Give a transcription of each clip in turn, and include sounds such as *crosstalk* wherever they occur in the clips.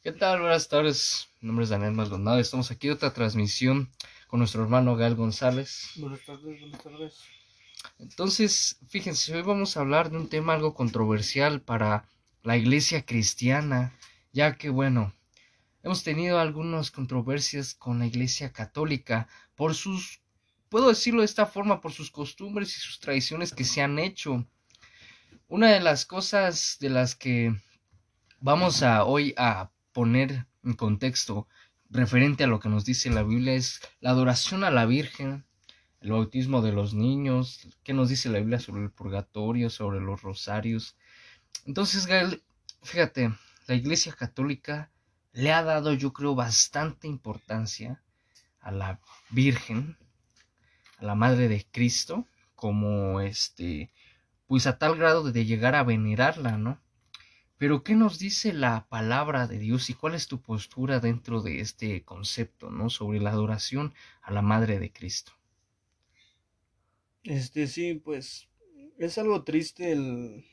¿Qué tal? Buenas tardes. Mi nombre es Daniel Maldonado. Estamos aquí en otra transmisión con nuestro hermano Gael González. Buenas tardes, buenas tardes. Entonces, fíjense, hoy vamos a hablar de un tema algo controversial para la iglesia cristiana, ya que, bueno, hemos tenido algunas controversias con la iglesia católica por sus, puedo decirlo de esta forma, por sus costumbres y sus tradiciones que se han hecho. Una de las cosas de las que vamos a hoy a poner en contexto referente a lo que nos dice la Biblia es la adoración a la Virgen, el bautismo de los niños, qué nos dice la Biblia sobre el purgatorio, sobre los rosarios. Entonces, Gael, fíjate, la Iglesia Católica le ha dado, yo creo, bastante importancia a la Virgen, a la Madre de Cristo, como este, pues a tal grado de llegar a venerarla, ¿no? Pero ¿qué nos dice la palabra de Dios y cuál es tu postura dentro de este concepto, ¿no? Sobre la adoración a la Madre de Cristo. Este sí, pues es algo triste el,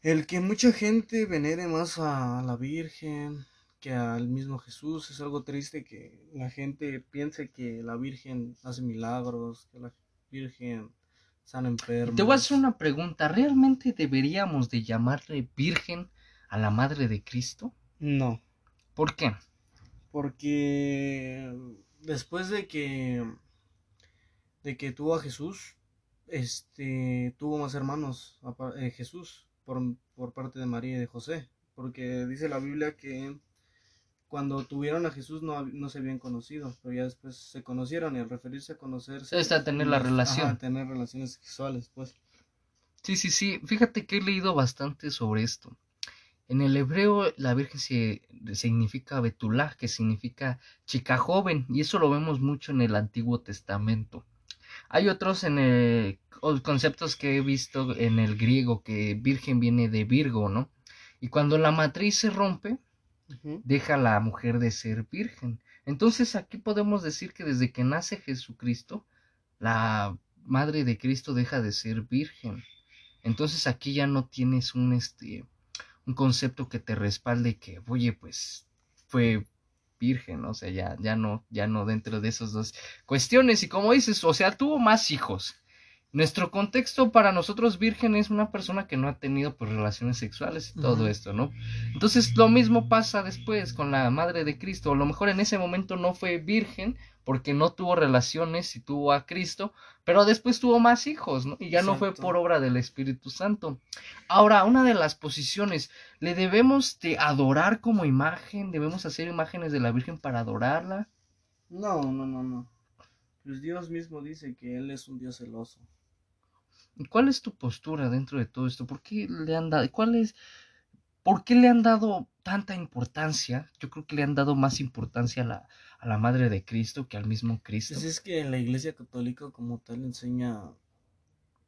el que mucha gente venere más a la Virgen que al mismo Jesús. Es algo triste que la gente piense que la Virgen hace milagros, que la Virgen te voy a hacer una pregunta. ¿Realmente deberíamos de llamarle Virgen a la Madre de Cristo? No. ¿Por qué? Porque después de que de que tuvo a Jesús, este tuvo más hermanos eh, Jesús por, por parte de María y de José, porque dice la Biblia que cuando tuvieron a Jesús no, no, se habían conocido, pero ya después se conocieron y al referirse a conocerse... Está a tener la relación. A tener relaciones sexuales, pues. Sí, sí, sí. Fíjate que he leído bastante sobre esto. En el hebreo la Virgen se, significa Betulá, que significa chica joven, y eso lo vemos mucho en el Antiguo Testamento. Hay otros en el, conceptos que he visto en el griego, que Virgen viene de Virgo, ¿no? Y cuando la matriz se rompe, deja la mujer de ser virgen. Entonces aquí podemos decir que desde que nace Jesucristo, la madre de Cristo deja de ser virgen. Entonces aquí ya no tienes un este un concepto que te respalde que, oye, pues fue virgen, o sea, ya, ya no, ya no dentro de esas dos cuestiones. Y como dices, o sea, tuvo más hijos. Nuestro contexto para nosotros virgen es una persona que no ha tenido pues relaciones sexuales y todo esto, ¿no? Entonces lo mismo pasa después con la madre de Cristo. A lo mejor en ese momento no fue virgen porque no tuvo relaciones y tuvo a Cristo, pero después tuvo más hijos, ¿no? Y ya no fue por obra del Espíritu Santo. Ahora, una de las posiciones, ¿le debemos de adorar como imagen? ¿Debemos hacer imágenes de la Virgen para adorarla? No, no, no, no. Pues Dios mismo dice que Él es un Dios celoso. ¿Cuál es tu postura dentro de todo esto? ¿Por qué le han dado, cuál es, por qué le han dado tanta importancia? Yo creo que le han dado más importancia a la, a la Madre de Cristo que al mismo Cristo. Pues es que la Iglesia Católica como tal enseña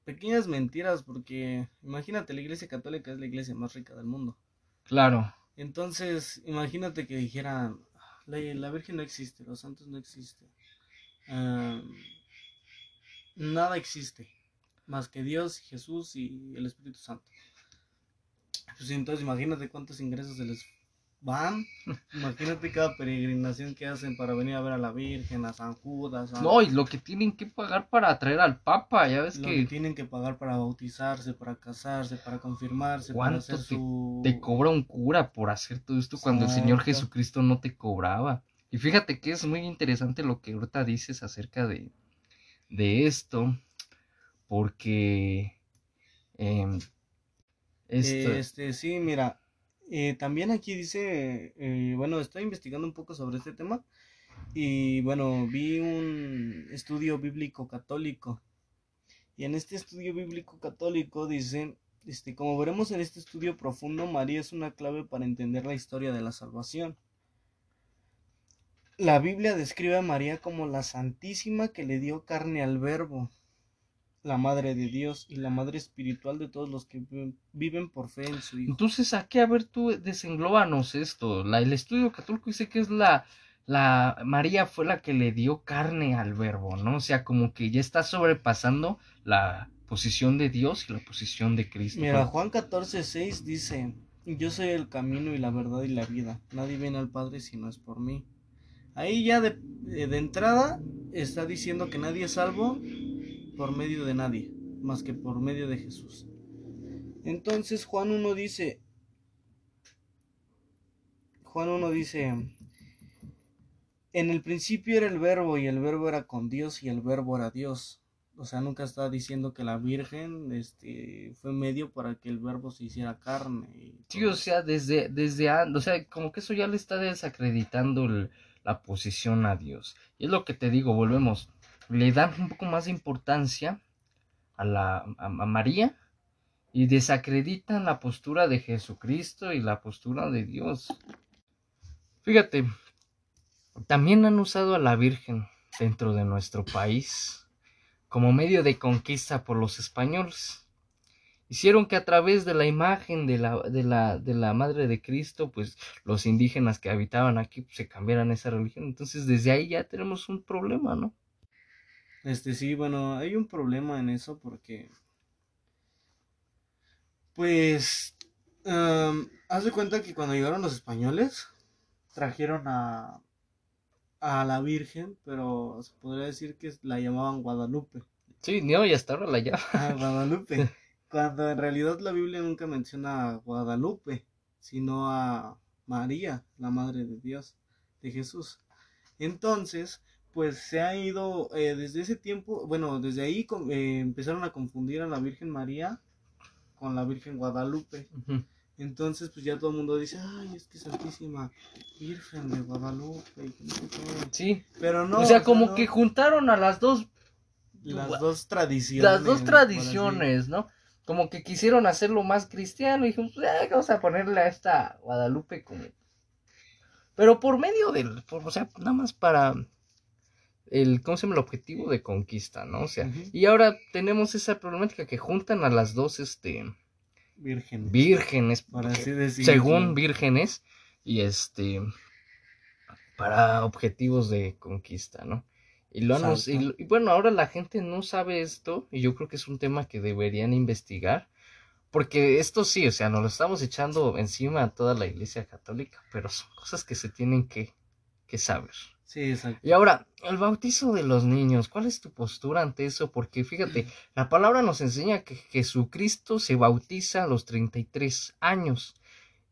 pequeñas mentiras porque imagínate, la Iglesia Católica es la iglesia más rica del mundo. Claro. Entonces, imagínate que dijeran, la, la Virgen no existe, los santos no existen. Ah, nada existe más que Dios, Jesús y el Espíritu Santo. Pues entonces imagínate cuántos ingresos se les van. *laughs* Imagínate cada peregrinación que hacen para venir a ver a la Virgen, a San Judas. No, y lo que tienen que pagar para traer al Papa, ya ves lo que... tienen que pagar para bautizarse, para casarse, para confirmarse, para hacer te, su... te cobra un cura por hacer todo esto cuando el Señor Jesucristo no te cobraba? Y fíjate que es muy interesante lo que ahorita dices acerca de, de esto porque em, este sí mira eh, también aquí dice eh, bueno estoy investigando un poco sobre este tema y bueno vi un estudio bíblico católico. Y en este estudio bíblico católico dice este como veremos en este estudio profundo María es una clave para entender la historia de la salvación la Biblia describe a María como la Santísima que le dio carne al Verbo la madre de Dios y la madre espiritual de todos los que viven por fe en su Hijo. Entonces, aquí a ver tú desenglóbanos esto. La, el estudio católico dice que es la, la María fue la que le dio carne al verbo, ¿no? O sea, como que ya está sobrepasando la posición de Dios y la posición de Cristo. Mira, Juan 14, 6 dice, yo soy el camino y la verdad y la vida. Nadie viene al Padre si no es por mí. Ahí ya de, de entrada está diciendo que nadie es salvo por medio de nadie, más que por medio de Jesús. Entonces Juan 1 dice, Juan 1 dice, en el principio era el verbo y el verbo era con Dios y el verbo era Dios. O sea, nunca está diciendo que la Virgen este, fue medio para que el verbo se hiciera carne. y Sí, o sea, desde, desde, o sea, como que eso ya le está desacreditando el- la posición a Dios. Y es lo que te digo, volvemos, le dan un poco más de importancia a la, a, María y desacreditan la postura de Jesucristo y la postura de Dios. Fíjate, también han usado a la Virgen dentro de nuestro país como medio de conquista por los españoles. Hicieron que a través de la imagen de la, de la, de la Madre de Cristo, pues los indígenas que habitaban aquí pues, se cambiaran esa religión. Entonces desde ahí ya tenemos un problema, ¿no? Este sí, bueno, hay un problema en eso porque, pues, haz de cuenta que cuando llegaron los españoles, trajeron a, a la Virgen, pero se podría decir que la llamaban Guadalupe. Sí, no, y hasta ahora la llama. Ah, Guadalupe. *laughs* Cuando en realidad la Biblia nunca menciona a Guadalupe, sino a María, la Madre de Dios, de Jesús. Entonces, pues se ha ido eh, desde ese tiempo, bueno, desde ahí eh, empezaron a confundir a la Virgen María con la Virgen Guadalupe. Entonces, pues ya todo el mundo dice, ay, es que Santísima Virgen de Guadalupe. y que no sé qué". Sí. Pero no. o sea, como no, que juntaron a las dos, Las dos tradiciones. las dos tradiciones, ¿no? Como que quisieron hacerlo más cristiano y dijimos, pues, "Ah, vamos a ponerle a esta Guadalupe como... Pero por medio del, por- o sea, nada más para el, ¿cómo se llama? El objetivo de conquista, ¿no? O sea, y ahora tenemos esa problemática que juntan a las dos, este, vírgenes, así decirlo. según vírgenes, y este, para objetivos de conquista, ¿no? Y, lo han y, y bueno, ahora la gente no sabe esto, y yo creo que es un tema que deberían investigar, porque esto sí, o sea, nos lo estamos echando encima a toda la iglesia católica, pero son cosas que se tienen que, que saber. Sí, exacto. Y ahora, el bautizo de los niños, ¿cuál es tu postura ante eso? Porque fíjate, la palabra nos enseña que Jesucristo se bautiza a los 33 años.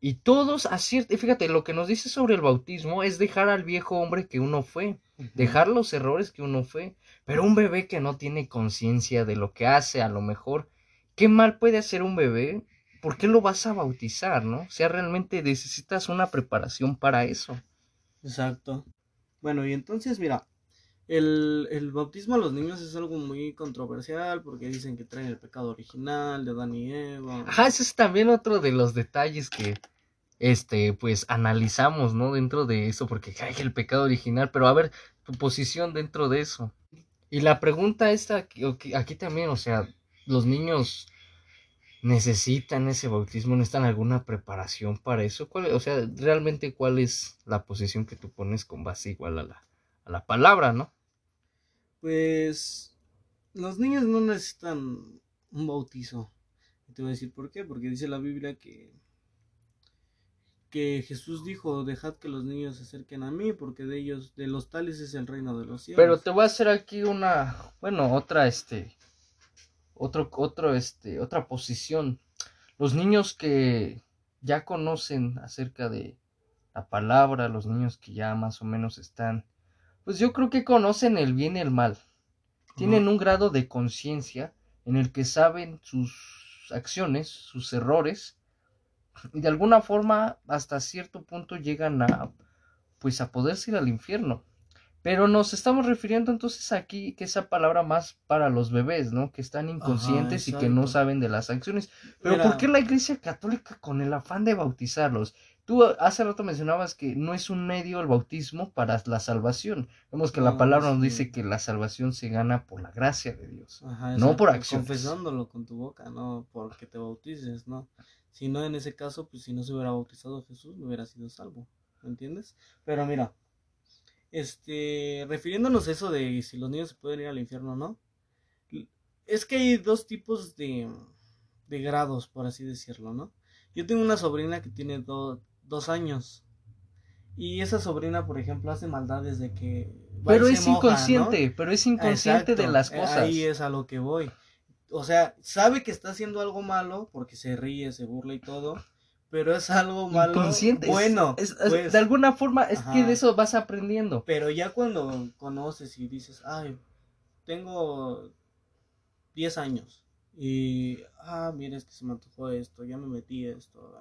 Y todos aciertan, fíjate, lo que nos dice sobre el bautismo es dejar al viejo hombre que uno fue, dejar los errores que uno fue. Pero un bebé que no tiene conciencia de lo que hace, a lo mejor, ¿qué mal puede hacer un bebé? ¿Por qué lo vas a bautizar, no? O sea, realmente necesitas una preparación para eso. Exacto. Bueno, y entonces, mira, el, el bautismo a los niños es algo muy controversial porque dicen que traen el pecado original de Adán y Eva. Ajá, ese es también otro de los detalles que, este, pues analizamos, ¿no? Dentro de eso, porque hay el pecado original, pero a ver, tu posición dentro de eso. Y la pregunta esta, aquí, aquí- también, o sea, los niños necesitan ese bautismo, necesitan alguna preparación para eso. ¿Cuál, o sea, realmente cuál es la posición que tú pones con base igual a la, a la palabra, ¿no? Pues los niños no necesitan un bautizo. Y te voy a decir por qué, porque dice la Biblia que que Jesús dijo, dejad que los niños se acerquen a mí, porque de ellos, de los tales es el reino de los cielos. Pero te voy a hacer aquí una, bueno, otra, este, otro, otro, este, otra posición. Los niños que ya conocen acerca de la palabra, los niños que ya más o menos están, pues yo creo que conocen el bien y el mal. Tienen un grado de conciencia en el que saben sus acciones, sus errores, y de alguna forma hasta cierto punto llegan a, pues a poderse ir al infierno. Pero nos estamos refiriendo entonces aquí que esa palabra más para los bebés, ¿no? Que están inconscientes y que no saben de las acciones. Pero Mira, ¿por qué la Iglesia Católica con el afán de bautizarlos? Tú hace rato mencionabas que no es un medio el bautismo para la salvación. Vemos que la palabra nos sí. dice que la salvación se gana por la gracia de Dios. Ajá, no por exacto, acciones. Confesándolo con tu boca, no porque te bautices, ¿no? Si no, en ese caso, pues si no se hubiera bautizado Jesús, no hubiera sido salvo, ¿me entiendes? Pero mira, este, refiriéndonos a eso de si los niños se pueden ir al infierno o no, es que hay dos tipos de, de grados, por así decirlo, ¿no? Yo tengo una sobrina que tiene dos años. Y esa sobrina, por ejemplo, hace maldades de que... Pero es inconsciente, pero es inconsciente de las cosas. Ahí es a lo que voy. O sea, sabe que está haciendo algo malo porque se ríe, se burla y todo, pero es algo malo. Inconsciente. Bueno, pues. de alguna forma es que de eso vas aprendiendo. Pero ya cuando conoces y dices, ay, tengo 10 años y, ah, mira, es que se me antojó esto, ya me metí esto,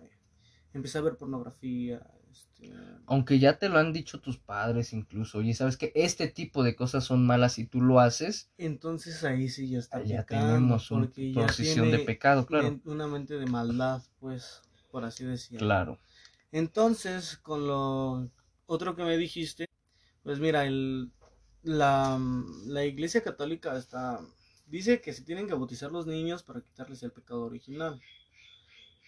empecé a ver pornografía. Este... Aunque ya te lo han dicho tus padres incluso, y sabes que este tipo de cosas son malas y tú lo haces. Entonces ahí sí ya está. Ya tenemos una posición de pecado, claro. Una mente de maldad, pues por así decirlo. Claro. Entonces, con lo otro que me dijiste, pues mira, el, la, la Iglesia Católica está dice que se tienen que bautizar los niños para quitarles el pecado original.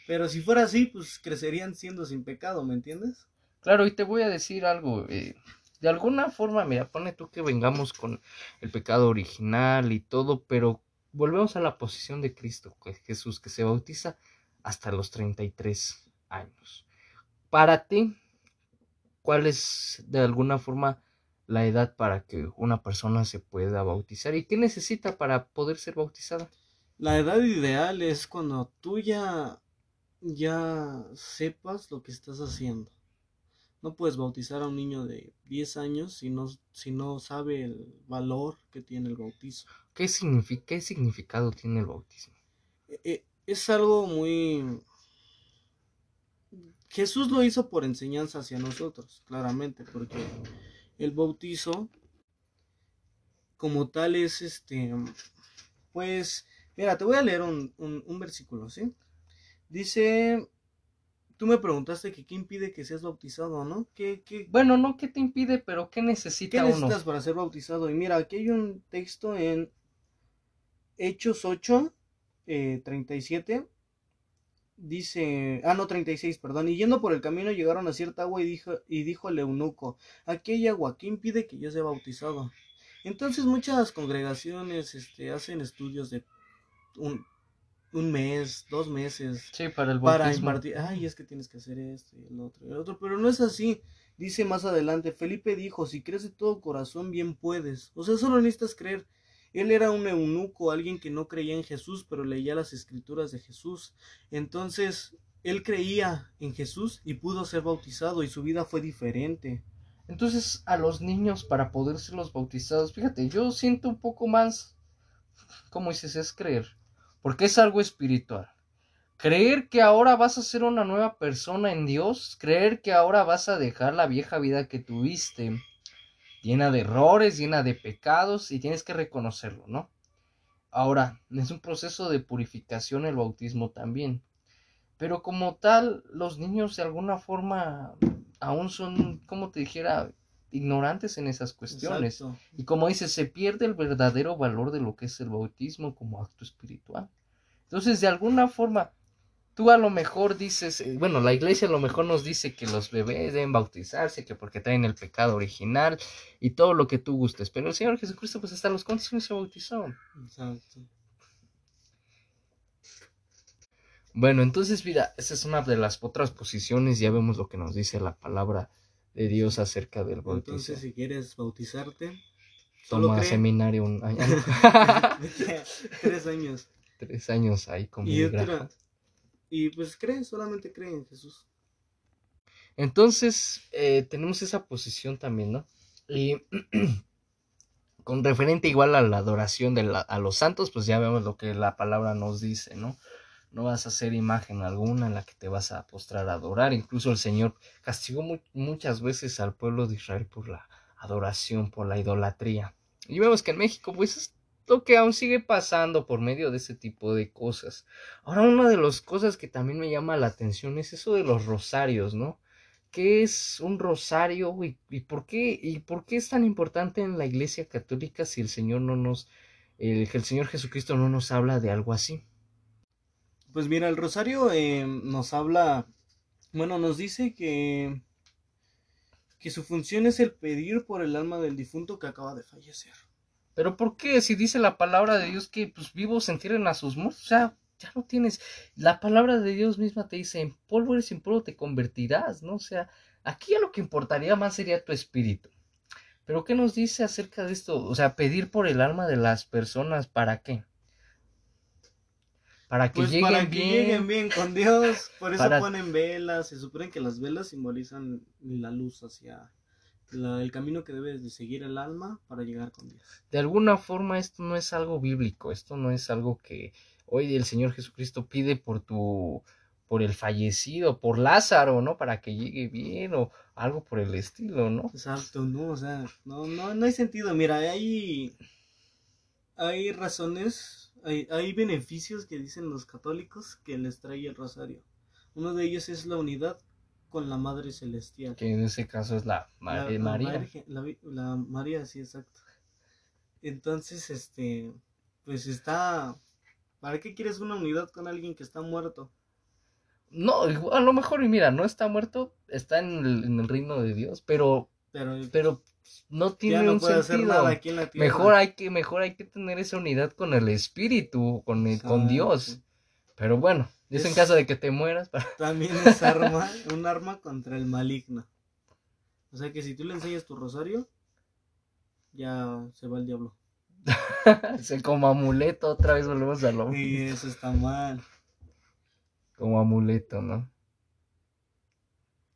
Pero si fuera así, pues crecerían siendo sin pecado, ¿me entiendes? Claro, y te voy a decir algo. Eh, de alguna forma, mira, pone tú que vengamos con el pecado original y todo, pero volvemos a la posición de Cristo, que Jesús, que se bautiza hasta los 33 años. Para ti, ¿cuál es de alguna forma la edad para que una persona se pueda bautizar? ¿Y qué necesita para poder ser bautizada? La edad ideal es cuando tú ya, ya sepas lo que estás haciendo. No puedes bautizar a un niño de 10 años si no, si no sabe el valor que tiene el bautizo. ¿Qué, significa, qué significado tiene el bautismo? Eh, eh, es algo muy... Jesús lo hizo por enseñanza hacia nosotros, claramente, porque el bautizo como tal es este, pues, mira, te voy a leer un, un, versículo, ¿sí? Dice, tú me preguntaste que qué impide que seas bautizado, ¿no? ¿Qué, qué... Bueno, no qué te impide, pero qué necesita ¿Qué necesitas para ser bautizado? Y mira, aquí hay un texto en Hechos 8, 37 eh, dice, ah no, 36, perdón, y yendo por el camino llegaron a cierta agua y dijo, y dijo el eunuco, aquí hay agua, ¿qué impide que yo sea bautizado? Entonces muchas congregaciones este, hacen estudios de un, un mes, dos meses. Sí, para el bautismo. Para impartir, ay, es que tienes que hacer esto y el otro y el otro, pero no es así. Dice más adelante, Felipe dijo, si crees de todo corazón, bien puedes. O sea, solo necesitas creer. Él era un eunuco, alguien que no creía en Jesús, pero leía las escrituras de Jesús. Entonces, él creía en Jesús y pudo ser bautizado y su vida fue diferente. Entonces, a los niños para poder ser los bautizados, fíjate, yo siento un poco más, como dices, es creer, porque es algo espiritual. Creer que ahora vas a ser una nueva persona en Dios, creer que ahora vas a dejar la vieja vida que tuviste llena de errores, llena de pecados y tienes que reconocerlo, ¿no? Ahora, es un proceso de purificación el bautismo también. Pero como tal, los niños de alguna forma aún son, como te dijera, ignorantes en esas cuestiones. Y como dices, se pierde el verdadero valor de lo que es el bautismo como acto espiritual. Entonces, de alguna forma, tú a lo mejor dices, eh, bueno, la iglesia a lo mejor nos dice que los bebés deben bautizarse, que porque traen el pecado original y todo lo que tú gustes, pero el Señor Jesucristo pues hasta los cuantos se bautizó. Exacto. Bueno, entonces mira, esa es una de las otras posiciones, ya vemos lo que nos dice la palabra de Dios acerca del bautismo. Entonces, si quieres bautizarte, toma seminario un *laughs* año. Tres años. Tres años ahí como y y pues cree, solamente cree en Jesús. Entonces, eh, tenemos esa posición también, ¿no? Y *clears throat* con referente igual a la adoración de a los santos, pues ya vemos lo que la palabra nos dice, ¿no? No vas a hacer imagen alguna en la que te vas a postrar a adorar. Incluso el Señor castigó muchas veces al pueblo de Israel por la adoración, por la idolatría. Y vemos que en México, pues lo que aún sigue pasando por medio de ese tipo de cosas. Ahora, una de las cosas que también me llama la atención es eso de los rosarios, ¿no? ¿Qué es un rosario y, por qué y por qué es tan importante en la Iglesia Católica si el Señor no nos el, Señor Jesucristo no nos habla de algo así? Pues mira, el rosario eh, nos habla, bueno, nos dice que que su función es el pedir por el alma del difunto que acaba de fallecer. Pero ¿por qué? Si dice la palabra de Dios que pues vivos entierren a sus muertos, o sea, ya no tienes. La palabra de Dios misma te dice, en polvo eres en polvo te convertirás, ¿no? O sea, aquí ya lo que importaría más sería tu espíritu. Pero ¿qué nos dice acerca de esto? O sea, pedir por el alma de las personas, ¿para qué? Para que, pues lleguen, para que bien. lleguen bien con Dios. Por eso ponen velas. Se supone que las velas simbolizan la luz hacia el camino que debe de seguir el alma para llegar con Dios. De alguna forma esto no es algo bíblico. Esto no es algo que hoy el Señor Jesucristo pide por tu por el fallecido, por Lázaro, ¿no? Para que llegue bien o algo por el estilo, ¿no? Exacto, no, o sea, no, no, no hay sentido. Mira, hay, hay razones, hay, hay beneficios que dicen los católicos que les trae el rosario. Uno de ellos es la unidad con la Madre Celestial. Que en ese caso es la, Madre María. La, la María, sí, exacto. Entonces, este, pues está... ¿Para qué quieres una unidad con alguien que está muerto? No, a lo mejor, y mira, no está muerto, está en el, reino de Dios, pero, pero, no tiene un sentido. Mejor hay que, mejor hay que tener esa unidad con el espíritu, con, con Dios. Pero bueno, es, en caso de que te mueras. *laughs* También es arma, *laughs* un arma contra el maligno. O sea que si tú le enseñas tu rosario, ya se va el diablo. *laughs* se como amuleto, otra vez volvemos a lo mismo. Sí, eso está mal como amuleto, ¿no?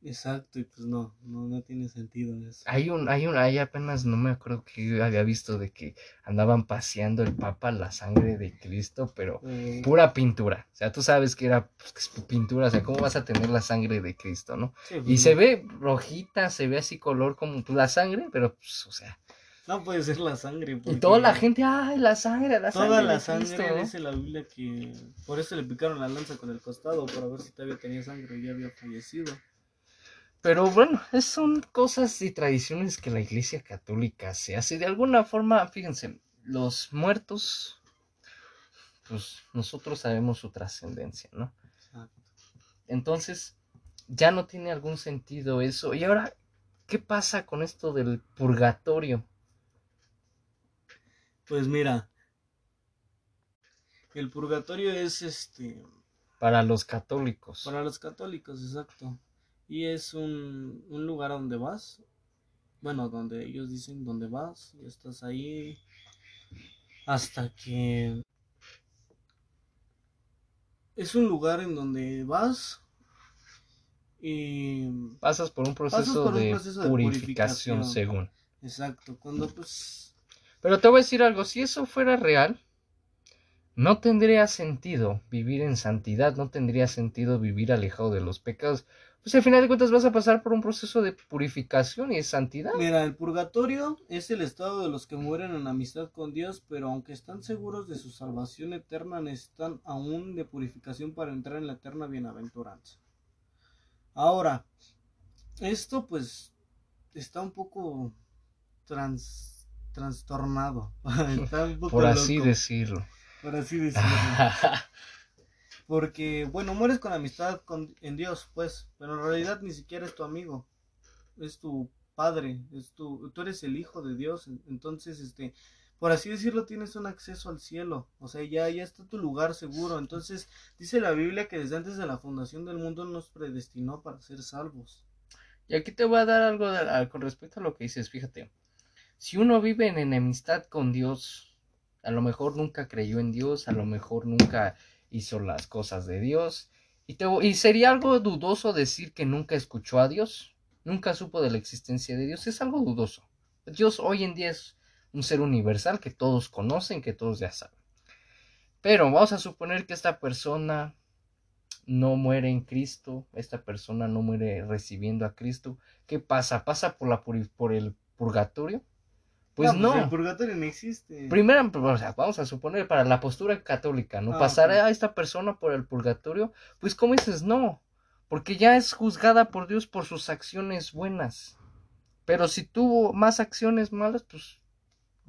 Exacto, y pues no, no, no tiene sentido eso. Hay un, hay un, hay apenas no me acuerdo que había visto de que andaban paseando el Papa la sangre de Cristo, pero pura pintura. O sea, tú sabes que era pues, pintura, o sea, ¿cómo vas a tener la sangre de Cristo, no? y pues, se ve rojita, se ve así color como la sangre, pero pues, o sea, no puede ser la sangre. Y toda la gente, ay, la sangre, la sangre. Toda la sangre, dice la Biblia que por eso le picaron la lanza con el costado, para ver si todavía tenía sangre y ya había fallecido. Pero bueno, son cosas y tradiciones que la Iglesia Católica se hace. De alguna forma, fíjense, los muertos, pues nosotros sabemos su trascendencia, ¿no? Entonces, ya no tiene algún sentido eso. Y ahora, ¿qué pasa con esto del purgatorio? Pues mira, el purgatorio es este... Para los católicos. Para los católicos, exacto. Y es un, un lugar donde vas. Bueno, donde ellos dicen donde vas. Y estás ahí hasta que... Es un lugar en donde vas y pasas por un proceso, de, purificación, según. Exacto, cuando pues pero te voy a decir algo, si eso fuera real, no tendría sentido vivir en santidad, no tendría sentido vivir alejado de los pecados. Pues al final de cuentas vas a pasar por un proceso de purificación y de santidad. Mira, el purgatorio es el estado de los que mueren en amistad con Dios, pero aunque están seguros de su salvación eterna, necesitan aún de purificación para entrar en la eterna bienaventuranza. Ahora, esto pues está un poco trans trastornado. *laughs* Por así decirlo. Por así decirlo. *laughs* *laughs* Porque, bueno, mueres con amistad con, en Dios, pues, pero en realidad ni siquiera es tu amigo, es tu padre, es tu, tú eres el hijo de Dios, entonces, este, por así decirlo, tienes un acceso al cielo, o sea, ya, ya está tu lugar seguro, entonces, dice la Biblia que desde antes de la fundación del mundo nos predestinó para ser salvos. Y aquí te voy a dar algo con respecto a lo que dices, fíjate, si uno vive en enemistad con Dios, a lo mejor nunca creyó en Dios, a lo mejor nunca hizo las cosas de Dios, y, sería algo dudoso decir que nunca escuchó a Dios, nunca supo de la existencia de Dios, es algo dudoso. Dios hoy en día es un ser universal que todos conocen, que todos ya saben. Pero vamos a suponer que esta persona no muere en Cristo, esta persona no muere recibiendo a Cristo. ¿Qué pasa? ¿Pasa por, la, por el purgatorio? Pues no. Pues el purgatorio no existe. Primero, vamos a suponer, para la postura católica, ¿no? Ah, Pasará a esta persona por el purgatorio, pues como dices, no, porque ya es juzgada por Dios por sus acciones buenas. Pero si tuvo más acciones malas, pues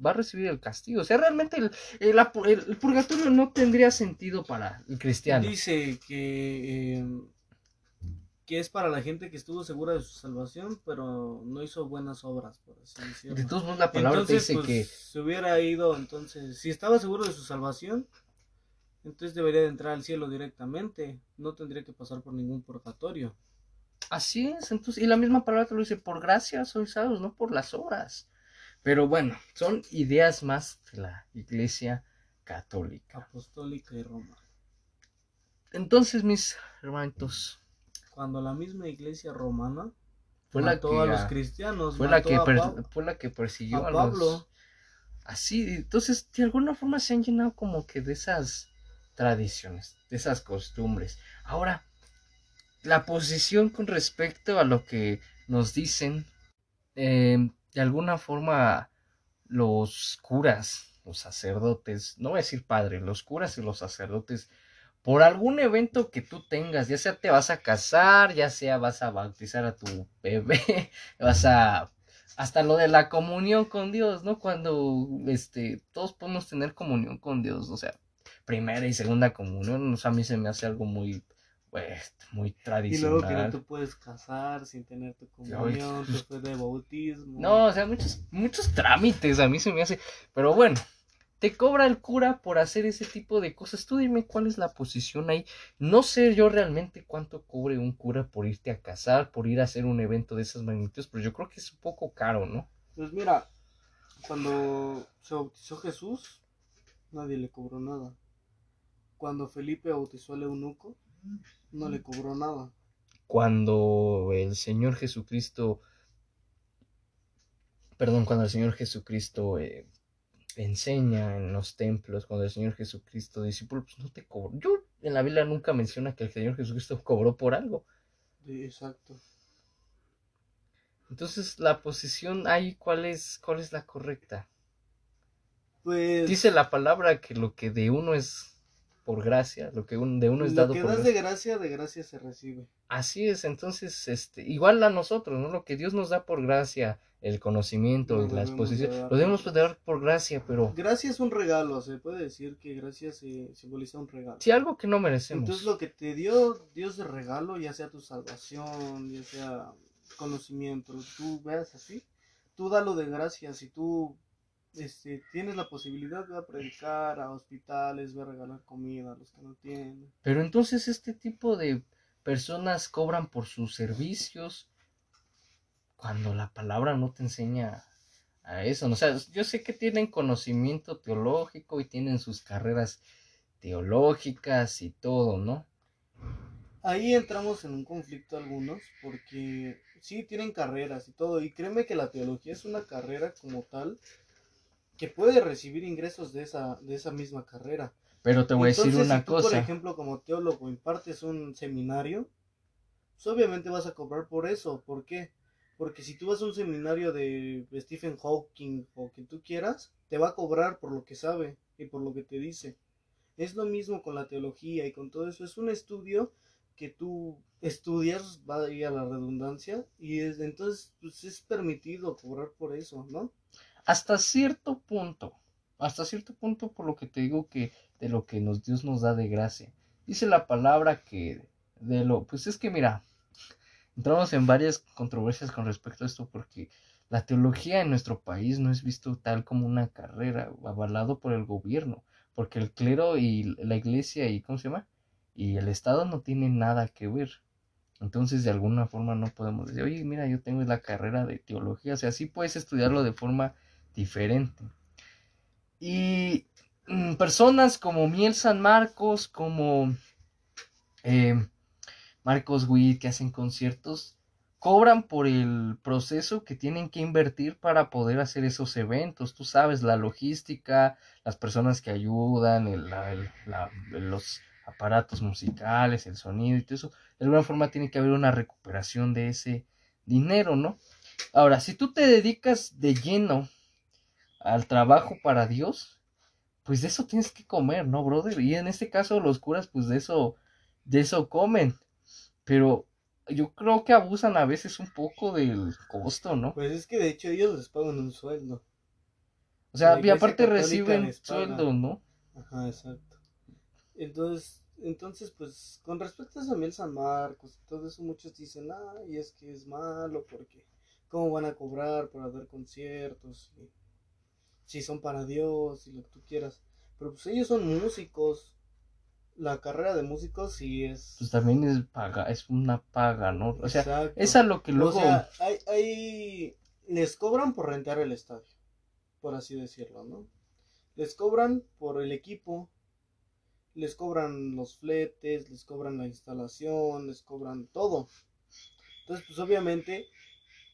va a recibir el castigo. O sea, realmente el, el, purgatorio no tendría sentido para el cristiano. Dice que eh, que es para la gente que estuvo segura de su salvación, pero no hizo buenas obras, por así decirlo. De todos modos, la palabra dice pues, que se hubiera ido, entonces, si estaba seguro de su salvación, entonces debería de entrar al cielo directamente, no tendría que pasar por ningún purgatorio. Así es, entonces, y la misma palabra te lo dice, por gracia sois salvos, no por las obras. Pero bueno, son ideas más de la iglesia católica. Apostólica y romana. Entonces, mis hermanitos, Cuando la misma iglesia romana fue la mató que, a los cristianos, fue la que, a per- Pab- fue la que persiguió a a, los- Pablo. Así, entonces, de alguna forma se han llenado como que de esas tradiciones, de esas costumbres. Ahora, la posición con respecto a lo que nos dicen, eh, de alguna forma, los curas, los sacerdotes, no voy a decir padres, los curas y los sacerdotes, por algún evento que tú tengas, ya sea te vas a casar, ya sea vas a bautizar a tu bebé, *laughs* vas a hasta lo de la comunión con Dios, ¿no? Cuando este todos podemos tener comunión con Dios, o sea, primera y segunda comunión, o sea, a mí se me hace algo muy pues, muy Y tradicional. luego que no te puedes casar sin tener tu *laughs* comunión, después de bautismo. No, o sea, muchos, muchos trámites a mí se me hace. Pero bueno, te cobra el cura por hacer ese tipo de cosas. Tú dime cuál es la posición ahí. No sé yo realmente cuánto cobre un cura por irte a casar, por ir a hacer un evento de esas magnitudes, pero yo creo que es un poco caro, ¿no? Pues mira, cuando se bautizó Jesús, nadie le cobró nada. Cuando Felipe bautizó al eunuco, no le cobró nada. Cuando el Señor Jesucristo, perdón, cuando el Señor Jesucristo eh, enseña en los templos, cuando el Señor Jesucristo discípulo, pues no te cobró. Yo en la Biblia nunca menciona que el Señor Jesucristo cobró por algo. Sí, exacto. Entonces, la posición ahí, ¿cuál es, cuál es la correcta? Pues Dice la palabra que lo que de uno es por gracia, lo que un- de uno es lo dado que por das gracia. de gracia, de gracia se recibe. Así es, entonces, este, igual a nosotros, ¿no? Lo que Dios nos da por gracia, el conocimiento y la exposición, de lo debemos de dar por gracia, pero Gracia es un regalo, se puede decir que gracia se simboliza un regalo. si algo que no merecemos. Entonces lo que te dio Dios de regalo, ya sea tu salvación, ya sea conocimiento, tú veas así, tú dalo de gracia. Si tú este, tienes la posibilidad de predicar a hospitales, a regalar comida a los que no tienen. Pero entonces este tipo de personas cobran por sus servicios cuando la palabra no te enseña a eso. O sea, yo sé que tienen conocimiento teológico y tienen sus carreras teológicas y todo, ¿no? Ahí entramos en un conflicto algunos, porque sí tienen carreras y todo, y créeme que la teología es una carrera como tal que puede recibir ingresos de esa, de esa misma carrera. Pero te voy a decir una si tú, cosa. por ejemplo, como teólogo impartes un seminario, pues obviamente vas a cobrar por eso. ¿Por qué? Porque si tú vas a un seminario de Stephen Hawking o que tú quieras, te va a cobrar por lo que sabe y por lo que te dice. Es lo mismo con la teología y con todo eso. Es un estudio que tú estudias, va a ir a la redundancia, y es- entonces pues, es permitido cobrar por eso, ¿no? Hasta cierto punto, hasta cierto punto por lo que te digo que de lo que nos Dios nos da de gracia. Dice la palabra que de lo, pues es que mira, entramos en varias controversias con respecto a esto porque la teología en nuestro país no es visto tal como una carrera avalado por el gobierno, porque el clero y la iglesia y ¿cómo se llama? y el Estado no tienen nada que ver. Entonces, de alguna forma no podemos decir, oye, mira, yo tengo la carrera de teología, o sea, sí puedes estudiarlo de forma diferente. Y mm, personas como Miel San Marcos, como eh, Marcos Witt, que hacen conciertos, cobran por el proceso que tienen que invertir para poder hacer esos eventos. Tú sabes, la logística, las personas que ayudan, el- la- los aparatos musicales, el sonido y todo eso. De alguna forma tiene que haber una recuperación de ese dinero, ¿no? Ahora, si tú te dedicas de lleno al trabajo para Dios, pues de eso tienes que comer, ¿no, brother? Y en este caso los curas, pues de eso, de eso comen. Pero yo creo que abusan a veces un poco del costo, ¿no? Pues es que de hecho ellos les pagan un sueldo. O sea, y aparte reciben sueldo, ¿no? Ajá, exacto. Entonces, entonces, pues, con respecto a Samuel San Marcos todo eso, muchos dicen, ah, y es que es malo porque, ¿cómo van a cobrar para dar conciertos? Y, si son para Dios y lo que tú quieras. Pero pues ellos son músicos. la carrera de músico sí es... Pues también es paga, es una paga, ¿no? O sea, Exacto. es a lo que luego... O sea, hay, hay- les cobran por rentar el estadio, por así decirlo, ¿no? Les cobran por el equipo, les cobran los fletes, les cobran la instalación, les cobran todo. Entonces, pues obviamente,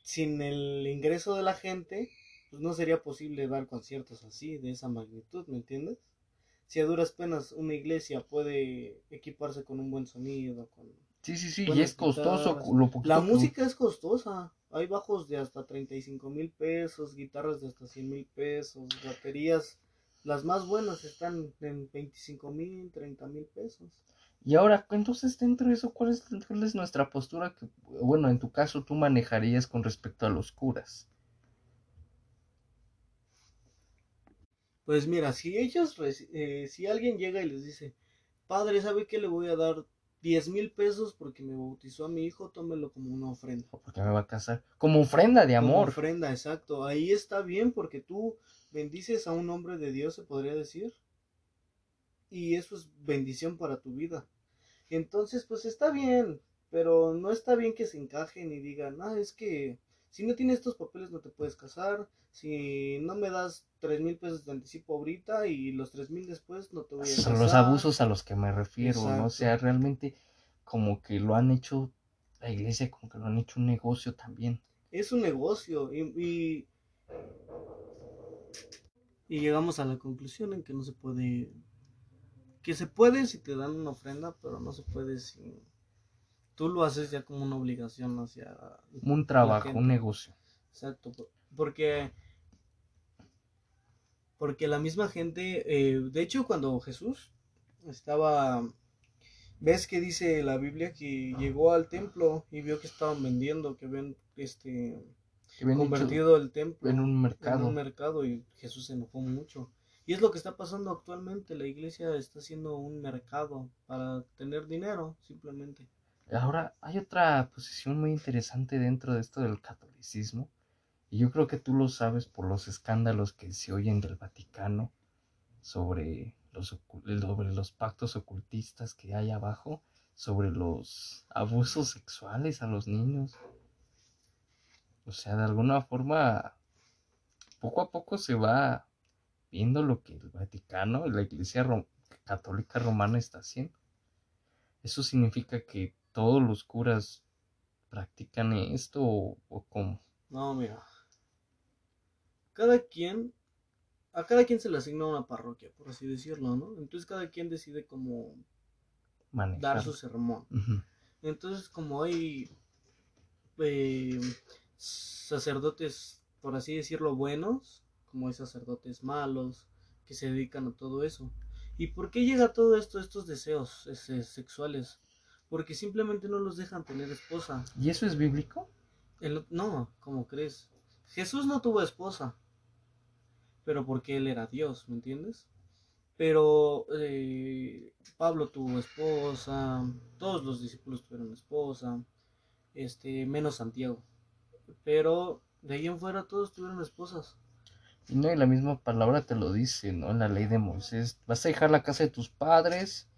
sin el ingreso de la gente, pues no sería posible dar conciertos así, de esa magnitud, ¿me entiendes? Si a duras penas una iglesia puede equiparse con un buen sonido, con sí, sí, sí, y es costoso lo poquito la música es costosa. Hay bajos de hasta 35 mil pesos, guitarras de hasta 100 mil pesos, baterías. Las más buenas están en 25 mil, 30 mil pesos. Y ahora, entonces, dentro de eso, ¿cuál es, cuál es nuestra postura que, bueno, en tu caso tú manejarías con respecto a los curas? Pues mira, si ellos, eh, si alguien llega y les dice, padre, ¿sabe qué le voy a dar 10 mil pesos porque me bautizó a mi hijo? Tómelo como una ofrenda. ¿O porque me va a casar? Como ofrenda de Como amor. ofrenda, exacto. Ahí está bien porque tú bendices a un hombre de Dios, se podría decir. Y eso es bendición para tu vida. Entonces, pues está bien, pero no está bien que se encajen y digan, ah, es que si no tienes estos papeles no te puedes casar, si no me das tres mil pesos de anticipo ahorita y los tres mil después no te voy a Son casar. los abusos a los que me refiero, ¿no? O sea, realmente como que lo han hecho, la iglesia como que lo han hecho un negocio también. es un negocio y, y, y llegamos a la conclusión en que no se puede que se puede si te dan una ofrenda pero no se puede si tú lo haces ya como una obligación hacia Como un trabajo, un negocio. exacto por- porque porque la misma gente eh, de hecho cuando Jesús estaba ves que dice la Biblia que llegó al templo y vio que estaban vendiendo que habían este convertido el templo en un en mercado. un mercado y Jesús se enojó mucho. Y es lo que está pasando actualmente, la iglesia está haciendo un mercado para tener dinero, simplemente. Ahora, hay otra posición muy interesante dentro de esto del catolicismo, y yo creo que tú lo sabes por los escándalos que se oyen del Vaticano sobre los, sobre los pactos ocultistas que hay abajo, sobre los abusos sexuales a los niños. O sea, de alguna forma, poco a poco se va viendo lo que el Vaticano, la Iglesia Católica Romana está haciendo. ¿Eso significa que todos los curas practican esto o, o cómo? No, mira. Cada quien, a cada quien se le asigna una parroquia, por así decirlo, ¿no? Entonces cada quien decide cómo dar Manejar. su sermón. Entonces, como hay eh, sacerdotes, por así decirlo, buenos, como hay sacerdotes malos, que se dedican a todo eso. ¿Y por qué llega todo esto, estos deseos ese, sexuales? Porque simplemente no los dejan tener esposa. ¿Y eso es bíblico? El- no, como crees? Jesús no tuvo esposa, pero porque él era Dios, ¿me entiendes? Pero eh, Pablo tuvo esposa, todos los discípulos tuvieron esposa, este, menos Santiago. Pero de ahí en fuera todos tuvieron esposas. Y no, y la misma palabra te lo dice, ¿no? En la ley de Moisés. Vas a dejar la casa de tus padres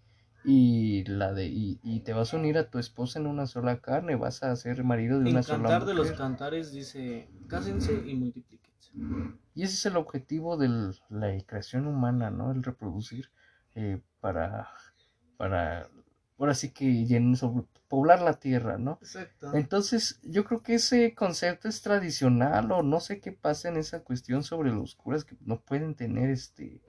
y la de y, y te vas a unir a tu esposa en una sola carne, vas a ser marido de En una sola Cantar de los mujer. Cantares dice, cásense y multiplíquense. Y ese es el objetivo de la creación humana, ¿no? El reproducir eh, para, para, ahora sí que sobre- poblar la tierra, ¿no? Exacto. Entonces, yo creo que ese concepto es tradicional o no sé qué pasa en esa cuestión sobre los curas que no pueden tener este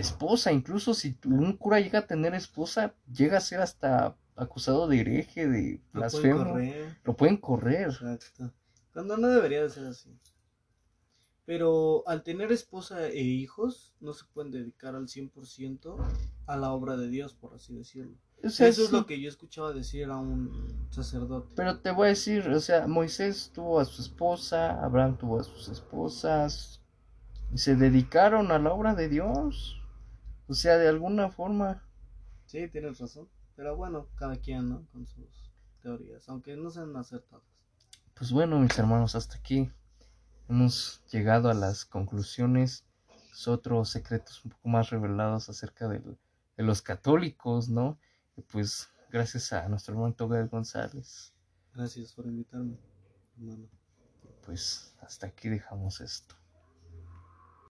esposa. Incluso si un cura llega a tener esposa, llega a ser hasta acusado de hereje, de pueden blasfemo. correr. Lo pueden correr. Exacto. Cuando no debería de ser así. Pero al tener esposa e hijos, no se pueden dedicar al 100% a la obra de Dios, por así decirlo. O sea, Eso es lo que yo escuchaba decir a un sacerdote. Pero te voy a decir, o sea, Moisés tuvo a su esposa, Abraham tuvo a sus esposas, y se dedicaron a la obra de Dios. O sea, de alguna forma. Sí, tienes razón. Pero bueno, cada quien, ¿no? Con sus teorías, aunque no sean acertadas. Pues bueno, mis hermanos, hasta aquí hemos llegado a las conclusiones, otros secretos un poco más revelados acerca del de los católicos, ¿no? Y pues gracias a nuestro hermano Togar González. Gracias por invitarme, hermano. Pues hasta aquí dejamos esto.